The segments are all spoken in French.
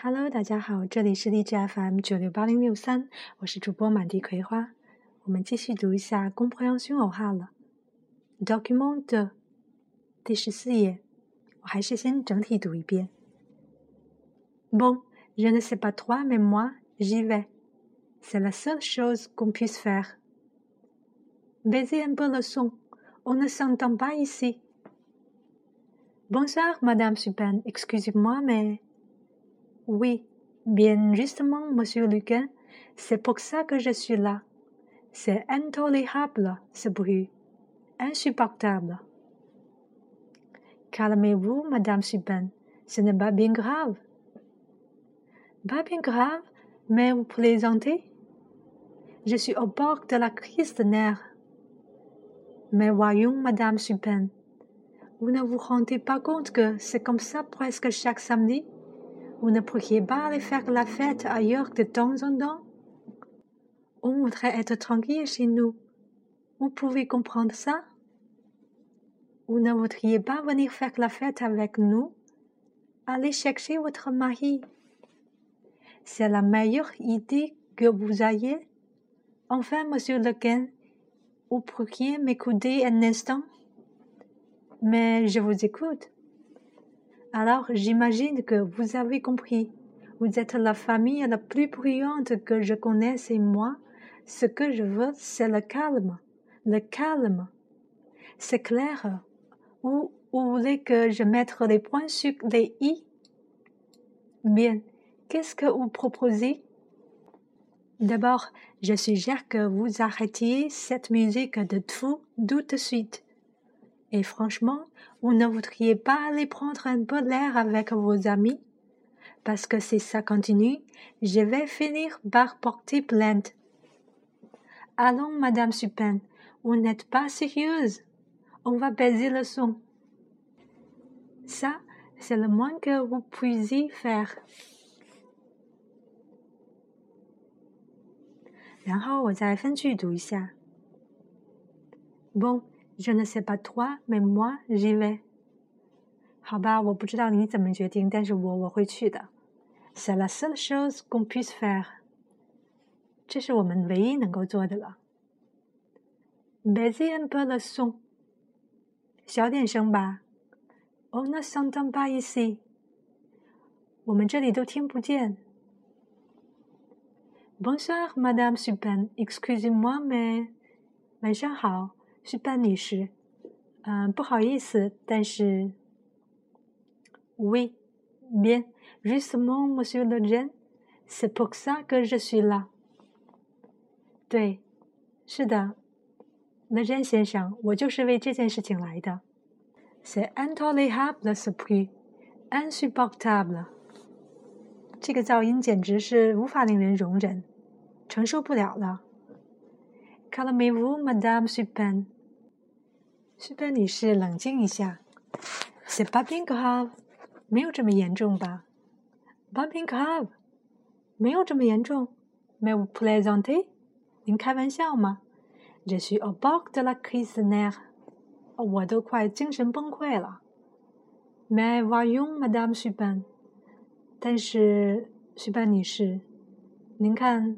Hello，大家好，这里是荔枝 FM 九六八零六三，我是主播满地葵花。我们继续读一下《compréhension orale》，document 的第十四页。我还是先整体读一遍。Bon, je ne sais pas toi, mais moi, j'y vais. C'est la seule chose qu'on puisse faire. Baisez un peu le son. On ne s'entend pas ici. Bonsoir, Madame Supin. Excusez-moi, mais oui, bien justement, Monsieur Luquin, c'est pour ça que je suis là. C'est intolérable, ce bruit. Insupportable. Calmez-vous, Madame Supin. Ce n'est pas bien grave. Pas bien grave, mais vous plaisantez? Je suis au bord de la crise de nerfs. Mais voyons, Madame Supin, vous ne vous rendez pas compte que c'est comme ça presque chaque samedi? Vous ne pourriez pas aller faire la fête ailleurs de temps en temps? On voudrait être tranquille chez nous. Vous pouvez comprendre ça? Vous ne voudriez pas venir faire la fête avec nous? Allez chercher votre mari. C'est la meilleure idée que vous ayez. Enfin, monsieur Lequin, vous pourriez m'écouter un instant? Mais je vous écoute. Alors j'imagine que vous avez compris. Vous êtes la famille la plus bruyante que je connaisse et moi, ce que je veux, c'est le calme. Le calme. C'est clair. Ou vous voulez que je mette les points sur les i? Bien. Qu'est-ce que vous proposez? D'abord, je suggère que vous arrêtiez cette musique de tout, tout de suite. Et franchement, vous ne voudriez pas aller prendre un peu d'air avec vos amis Parce que si ça continue, je vais finir par porter plainte. Allons, Madame Supin, vous n'êtes pas sérieuse. On va baiser le son. Ça, c'est le moins que vous puissiez faire. 然后我再分句读一下。Bon, Je ne sais pas toi, mais moi j'y vais。好吧，我不知道你怎么决定，但是我我会去的。C'est la seule chose qu'on puisse faire。这是我们唯一能够做的了。Baissez un peu le son。小点声吧。On ne s'entend pas ici。我们这里都听不见。Bonsoir, Madame Supin. Excusez-moi, mais 晚上好。 是班女士，嗯，不好意思，但是，Oui, bien, justement, Monsieur le Jeune, c'est pour ça que je suis là。对，是的，Le Jeune 先生，我就是为这件事情来的。C'est intolérable ce bruit, insupportable。这个噪音简直是无法令人容忍，承受不了了。Calmez-vous, Madame Supin。Supin 女士，冷静一下。C'est pas bien grave，没有这么严重吧？Pas bien grave，没有这么严重。Mais vous plaisantez？您开玩笑吗？Je suis au bord de la crise nerfs，我都快精神崩溃了。Mais voyons, Madame Supin，但是，Supin 女士，您看。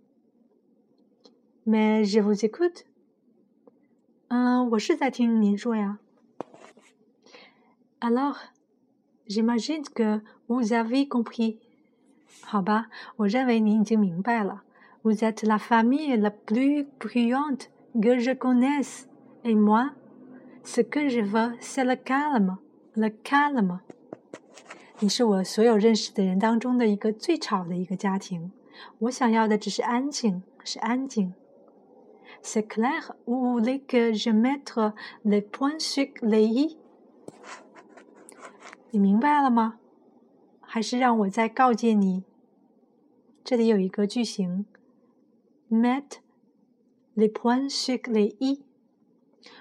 ？Mais je vous écoute。嗯，我是在听您说呀。Alors, J'imagine que vous avez compris. 好吧，我认为你已经明白了。Vous êtes la famille la plus brillante que je connaisse, et moi, ce que je veux, c'est le calme, le calme. 你是我所有认识的人当中的一个最吵的一个家庭。我想要的只是安静，是安静。 C'est clair ou voulez que je mette les points sur les i？你明白了吗？还是让我再告诫你？这里有一个句型，met les points sur le i。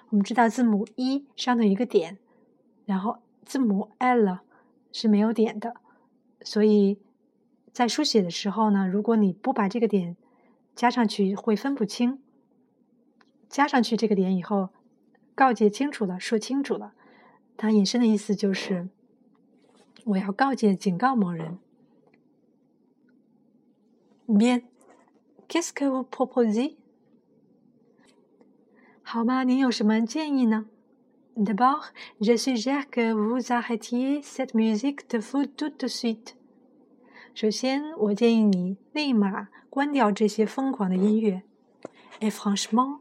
我们知道字母 e 上头一个点，然后字母 l 是没有点的，所以在书写的时候呢，如果你不把这个点加上去，会分不清。加上去这个点以后，告诫清楚了，说清楚了，它引申的意思就是我要告诫、警告某人。Bien, qu'est-ce que vous proposez？好吧，您有什么建议呢？D'abord, je suggère que vous arrêtiez cette musique de foot tout de suite。首先，我建议你立马关掉这些疯狂的音乐。Et franchement,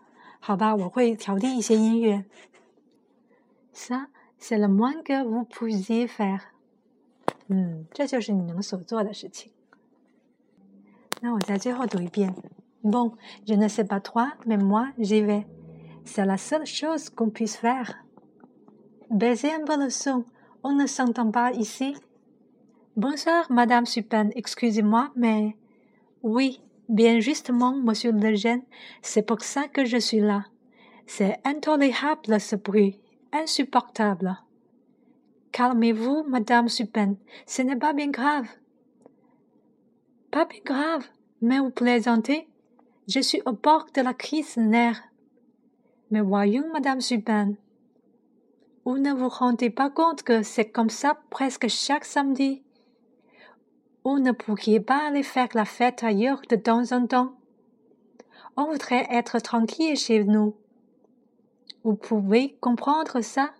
好吧，我会调低一些音乐。Ça, c'est le moins que vous puissiez faire。嗯，这就是你能所做的事情。那我在最后读一遍。Bon, je ne sais pas toi, mais moi, j'y vais. C'est la seule chose qu'on puisse faire. Baissez un peu le son, on ne s'entend pas ici. Bonsoir, Madame Supin, excusez-moi, mais oui. Bien justement, monsieur Lejeune, c'est pour ça que je suis là. C'est intolérable ce bruit, insupportable. Calmez-vous, madame Supin, ce n'est pas bien grave. Pas bien grave, mais vous plaisantez. Je suis au bord de la crise nerf. Mais voyons, madame Supin, vous ne vous rendez pas compte que c'est comme ça presque chaque samedi vous ne pourriez pas aller faire la fête ailleurs de temps en temps? On voudrait être tranquille chez nous. Vous pouvez comprendre ça?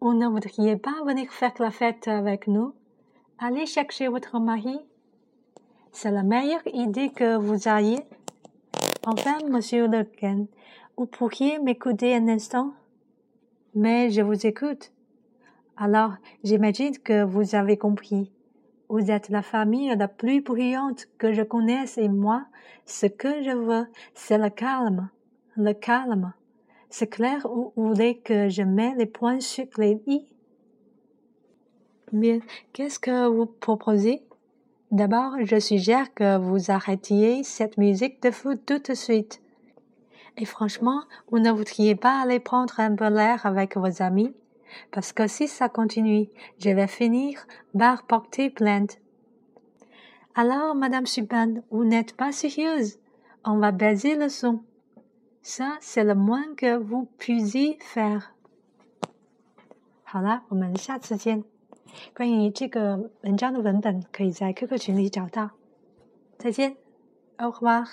Vous ne voudriez pas venir faire la fête avec nous? Allez chercher votre mari. C'est la meilleure idée que vous ayez. Enfin, monsieur Ken, vous pourriez m'écouter un instant? Mais je vous écoute. Alors, j'imagine que vous avez compris. Vous êtes la famille la plus brillante que je connaisse et moi, ce que je veux, c'est le calme. Le calme. C'est clair ou vous voulez que je mette les points sur les i? Bien, qu'est-ce que vous proposez? D'abord, je suggère que vous arrêtiez cette musique de foot tout de suite. Et franchement, vous ne voudriez pas aller prendre un peu l'air avec vos amis? parce que si ça continue, je vais finir par porter plainte. Alors, Madame Suban, vous n'êtes pas sérieuse. On va baiser le son. Ça, c'est le moins que vous puissiez faire. 好了，我们下次见。关于这个文章的文本，可以在 QQ 群里找到。再见，au revoir。